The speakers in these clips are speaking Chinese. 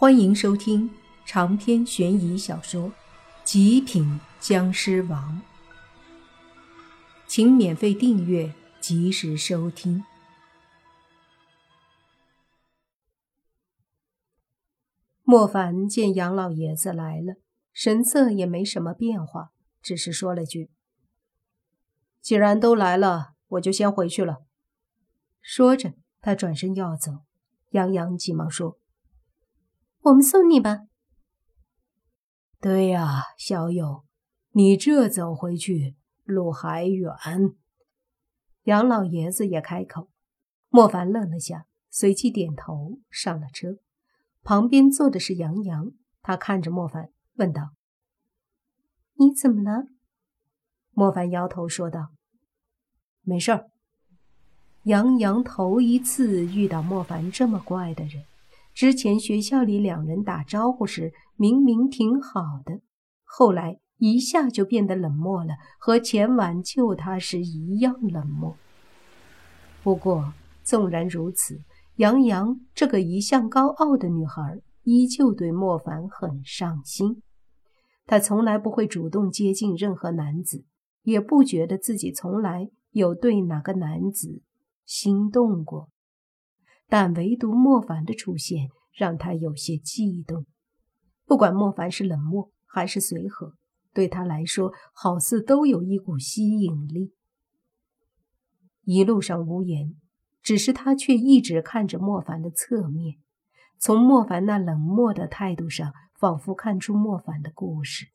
欢迎收听长篇悬疑小说《极品僵尸王》，请免费订阅，及时收听。莫凡见杨老爷子来了，神色也没什么变化，只是说了句：“既然都来了，我就先回去了。”说着，他转身要走，杨洋急忙说。我们送你吧。对呀，小友，你这走回去路还远。杨老爷子也开口。莫凡愣了下，随即点头上了车。旁边坐的是杨洋，他看着莫凡问道：“你怎么了？”莫凡摇头说道：“没事儿。”杨洋头一次遇到莫凡这么怪的人。之前学校里两人打招呼时明明挺好的，后来一下就变得冷漠了，和前晚救他时一样冷漠。不过纵然如此，杨洋这个一向高傲的女孩依旧对莫凡很上心。她从来不会主动接近任何男子，也不觉得自己从来有对哪个男子心动过。但唯独莫凡的出现让他有些悸动。不管莫凡是冷漠还是随和，对他来说好似都有一股吸引力。一路上无言，只是他却一直看着莫凡的侧面，从莫凡那冷漠的态度上，仿佛看出莫凡的故事。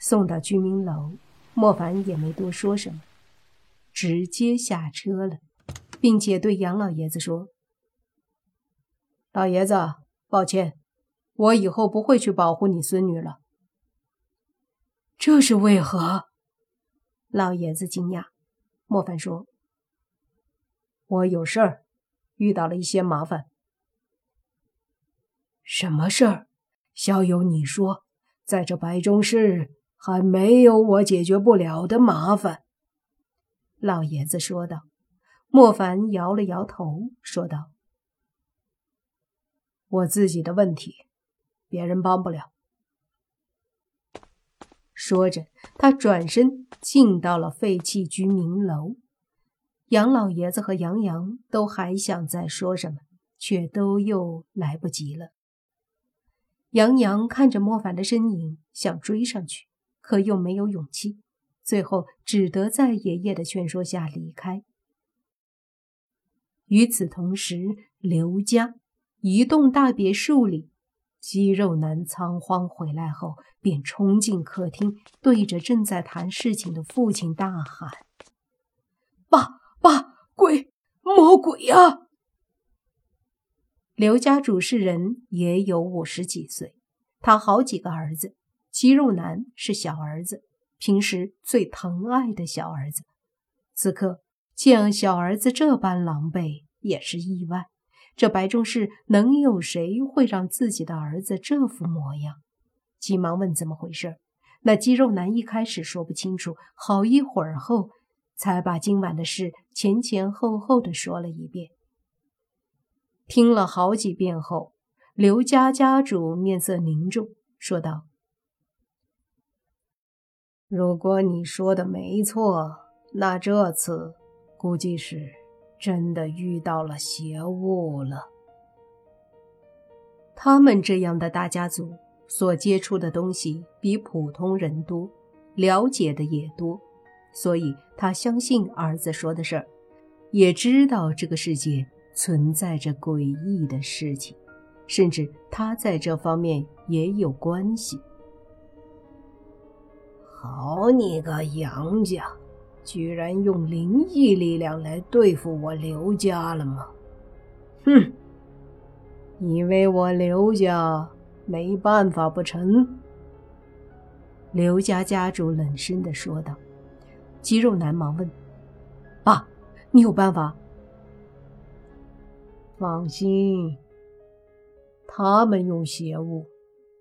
送到居民楼，莫凡也没多说什么，直接下车了。并且对杨老爷子说：“老爷子，抱歉，我以后不会去保护你孙女了。”这是为何？老爷子惊讶。莫凡说：“我有事儿，遇到了一些麻烦。”什么事儿？小友，你说，在这白中市还没有我解决不了的麻烦。”老爷子说道。莫凡摇了摇头，说道：“我自己的问题，别人帮不了。”说着，他转身进到了废弃居民楼。杨老爷子和杨洋都还想再说什么，却都又来不及了。杨洋看着莫凡的身影，想追上去，可又没有勇气，最后只得在爷爷的劝说下离开。与此同时，刘家一栋大别墅里，肌肉男仓皇回来后，便冲进客厅，对着正在谈事情的父亲大喊：“爸爸，鬼，魔鬼呀！”刘家主事人也有五十几岁，他好几个儿子，肌肉男是小儿子，平时最疼爱的小儿子，此刻。见小儿子这般狼狈，也是意外。这白仲氏能有谁会让自己的儿子这副模样？急忙问怎么回事。那肌肉男一开始说不清楚，好一会儿后，才把今晚的事前前后后的说了一遍。听了好几遍后，刘家家主面色凝重，说道：“如果你说的没错，那这次……”估计是真的遇到了邪物了。他们这样的大家族所接触的东西比普通人多，了解的也多，所以他相信儿子说的事儿，也知道这个世界存在着诡异的事情，甚至他在这方面也有关系。好你个杨家！居然用灵异力量来对付我刘家了吗？哼！以为我刘家没办法不成？刘家家主冷声的说道。肌肉男忙问：“爸，你有办法？”放心，他们用邪物，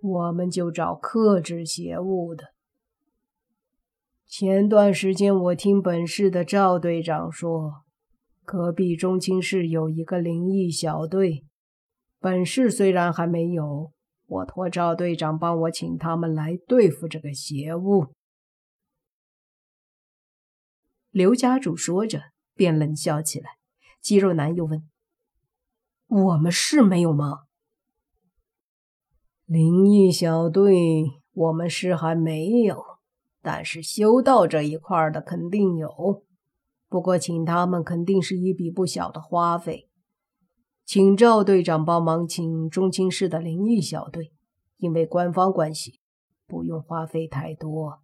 我们就找克制邪物的。前段时间，我听本市的赵队长说，隔壁中青市有一个灵异小队，本市虽然还没有，我托赵队长帮我请他们来对付这个邪物。”刘家主说着，便冷笑起来。肌肉男又问：“我们是没有吗？”灵异小队，我们是还没有，但是修道这一块的肯定有。不过，请他们肯定是一笔不小的花费。请赵队长帮忙请中青市的灵异小队，因为官方关系，不用花费太多。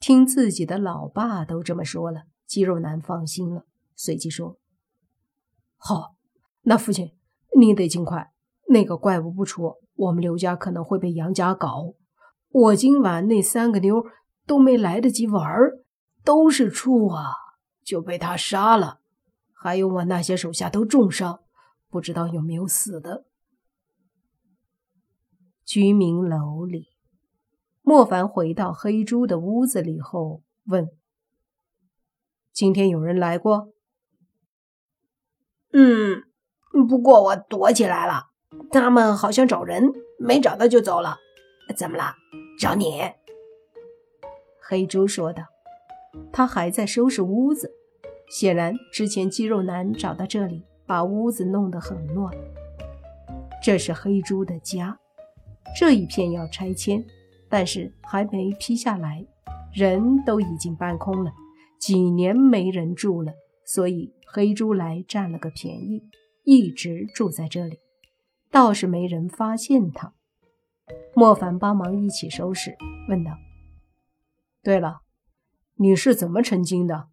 听自己的老爸都这么说了，肌肉男放心了，随即说：“好，那父亲，你得尽快。那个怪物不出，我们刘家可能会被杨家搞。我今晚那三个妞都没来得及玩，都是处啊，就被他杀了。还有我那些手下都重伤，不知道有没有死的。”居民楼里。莫凡回到黑猪的屋子里后，问：“今天有人来过？”“嗯，不过我躲起来了。他们好像找人，没找到就走了。怎么了？找你？”黑猪说道。他还在收拾屋子，显然之前肌肉男找到这里，把屋子弄得很乱。这是黑猪的家，这一片要拆迁。但是还没批下来，人都已经搬空了，几年没人住了，所以黑猪来占了个便宜，一直住在这里，倒是没人发现他。莫凡帮忙一起收拾，问道：“对了，你是怎么成精的？”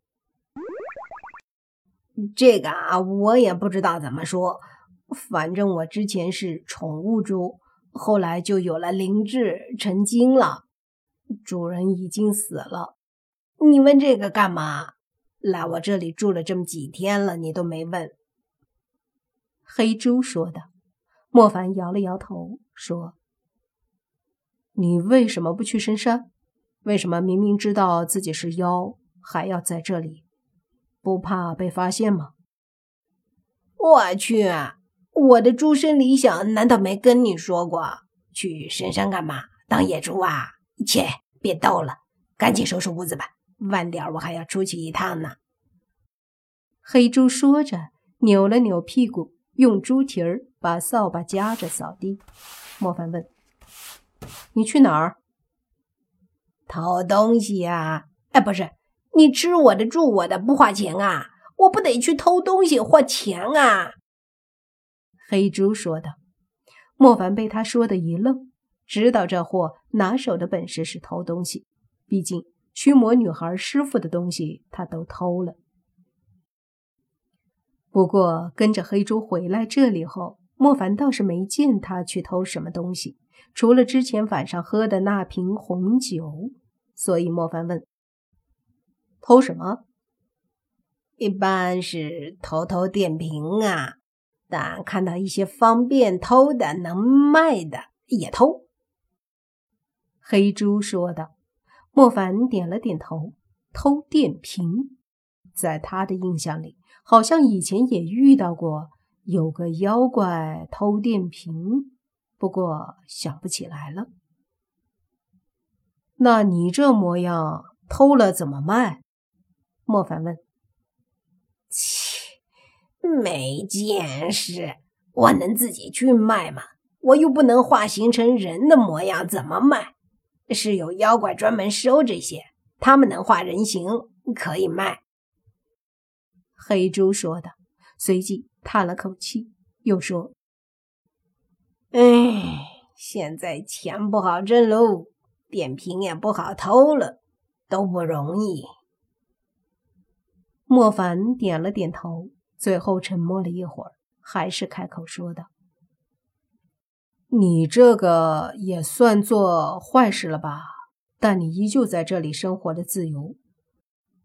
这个啊，我也不知道怎么说，反正我之前是宠物猪。后来就有了灵智，成精了。主人已经死了。你问这个干嘛？来我这里住了这么几天了，你都没问。黑猪说的。莫凡摇了摇头，说：“你为什么不去深山？为什么明明知道自己是妖，还要在这里？不怕被发现吗？”我去。我的诸生理想难道没跟你说过？去深山干嘛？当野猪啊？切，别逗了，赶紧收拾屋子吧，晚点我还要出去一趟呢。黑猪说着，扭了扭屁股，用猪蹄儿把扫把夹着扫地。莫凡问：“你去哪儿？偷东西呀？哎，不是，你吃我的住我的不花钱啊？我不得去偷东西换钱啊？”黑猪说道：“莫凡被他说的一愣，知道这货拿手的本事是偷东西，毕竟驱魔女孩师傅的东西他都偷了。不过跟着黑猪回来这里后，莫凡倒是没见他去偷什么东西，除了之前晚上喝的那瓶红酒。所以莫凡问：偷什么？一般是偷偷电瓶啊。”但看到一些方便偷的、能卖的也偷。黑猪说道。莫凡点了点头。偷电瓶，在他的印象里，好像以前也遇到过有个妖怪偷电瓶，不过想不起来了。那你这模样，偷了怎么卖？莫凡问。切。没见识，我能自己去卖吗？我又不能化形成人的模样，怎么卖？是有妖怪专门收这些，他们能化人形，可以卖。黑猪说的，随即叹了口气，又说：“哎，现在钱不好挣喽，电瓶也不好偷了，都不容易。”莫凡点了点头。最后沉默了一会儿，还是开口说道：“你这个也算做坏事了吧？但你依旧在这里生活的自由。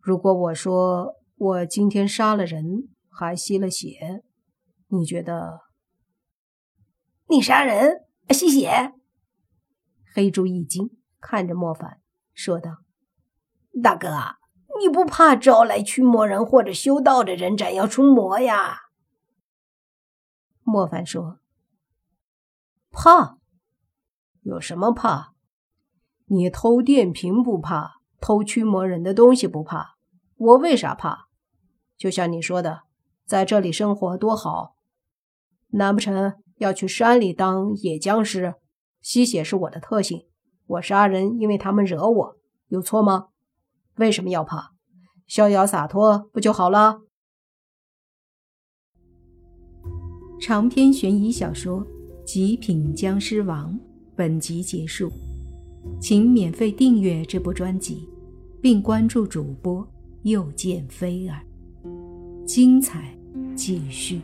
如果我说我今天杀了人，还吸了血，你觉得？你杀人吸血？”黑猪一惊，看着莫凡说道：“大哥。”你不怕招来驱魔人或者修道的人斩妖除魔呀？莫凡说：“怕？有什么怕？你偷电瓶不怕，偷驱魔人的东西不怕，我为啥怕？就像你说的，在这里生活多好。难不成要去山里当野僵尸？吸血是我的特性，我杀人因为他们惹我，有错吗？为什么要怕？逍遥洒脱不就好了？”长篇悬疑小说《极品僵尸王》本集结束，请免费订阅这部专辑，并关注主播又见菲儿，精彩继续。